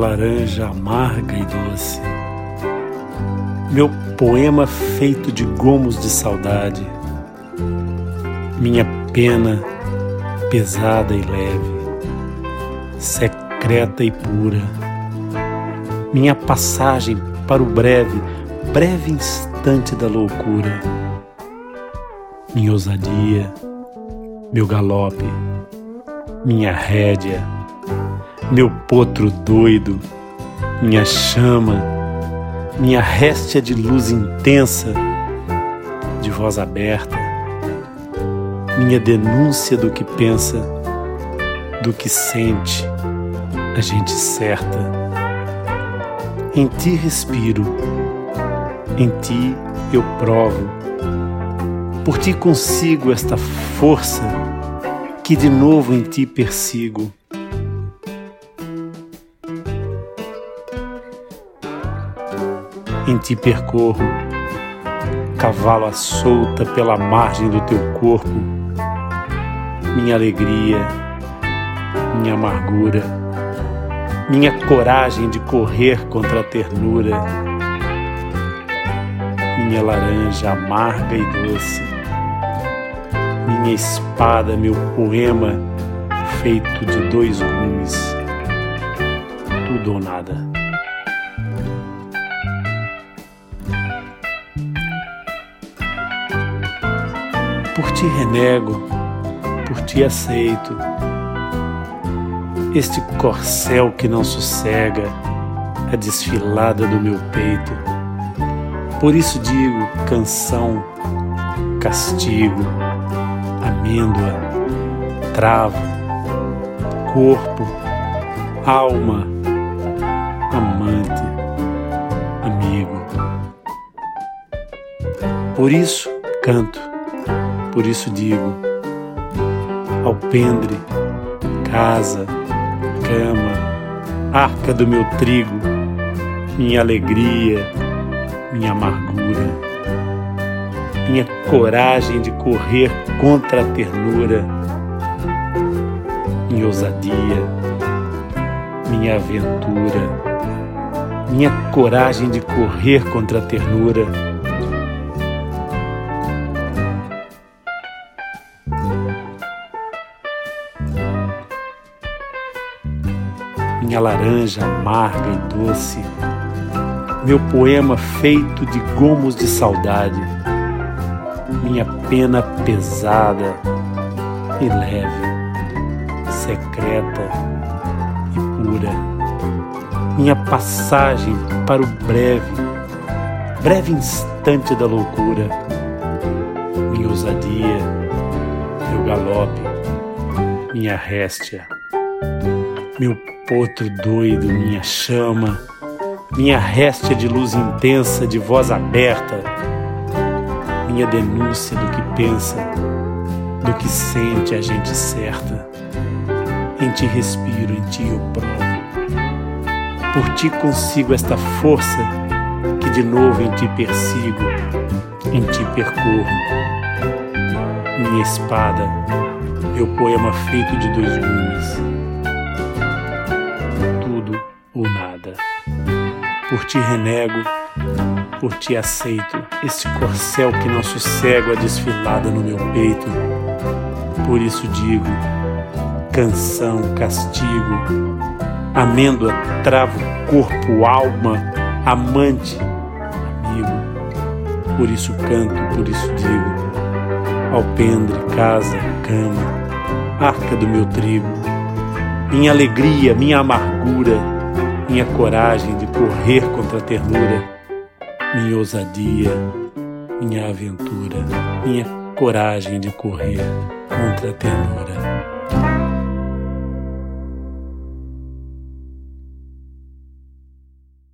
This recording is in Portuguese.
laranja amarga e doce, meu poema feito de gomos de saudade, minha pena pesada e leve, secreta e pura, minha passagem para o breve, breve instante da loucura, minha ousadia, meu galope, minha rédea, meu potro doido, minha chama, minha réstia de luz intensa, de voz aberta, minha denúncia do que pensa, do que sente, a gente certa. Em ti respiro, em ti eu provo, por ti consigo esta força que de novo em ti persigo. Em ti percorro, cavalo à solta pela margem do teu corpo, minha alegria, minha amargura, minha coragem de correr contra a ternura, minha laranja amarga e doce. Minha espada, meu poema feito de dois gumes, tudo ou nada. Por ti renego, por ti aceito este corcel que não sossega a desfilada do meu peito. Por isso digo canção, castigo amêndoa, travo, corpo, alma, amante, amigo. Por isso canto, por isso digo, alpendre, casa, cama, arca do meu trigo, minha alegria, minha amargura minha coragem de correr contra a ternura, minha ousadia, minha aventura, minha coragem de correr contra a ternura. Minha laranja amarga e doce, meu poema feito de gomos de saudade. Minha pena pesada e leve, secreta e pura, minha passagem para o breve, breve instante da loucura, minha ousadia, meu galope, minha réstia, meu potro doido, minha chama, minha réstia de luz intensa, de voz aberta minha denúncia do que pensa, do que sente a gente certa. Em ti respiro, em ti eu provo. Por ti consigo esta força que de novo em ti persigo, em ti percorro. Minha espada, meu poema feito de dois gumes. Tudo ou nada. Por ti renego por ti aceito esse corcel que não sossego a desfilada no meu peito. Por isso digo: canção, castigo, amêndoa, travo, corpo, alma, amante, amigo. Por isso canto, por isso digo: alpendre, casa, cama, arca do meu trigo, minha alegria, minha amargura, minha coragem de correr contra a ternura minha ousadia, minha aventura, minha coragem de correr contra a ternura.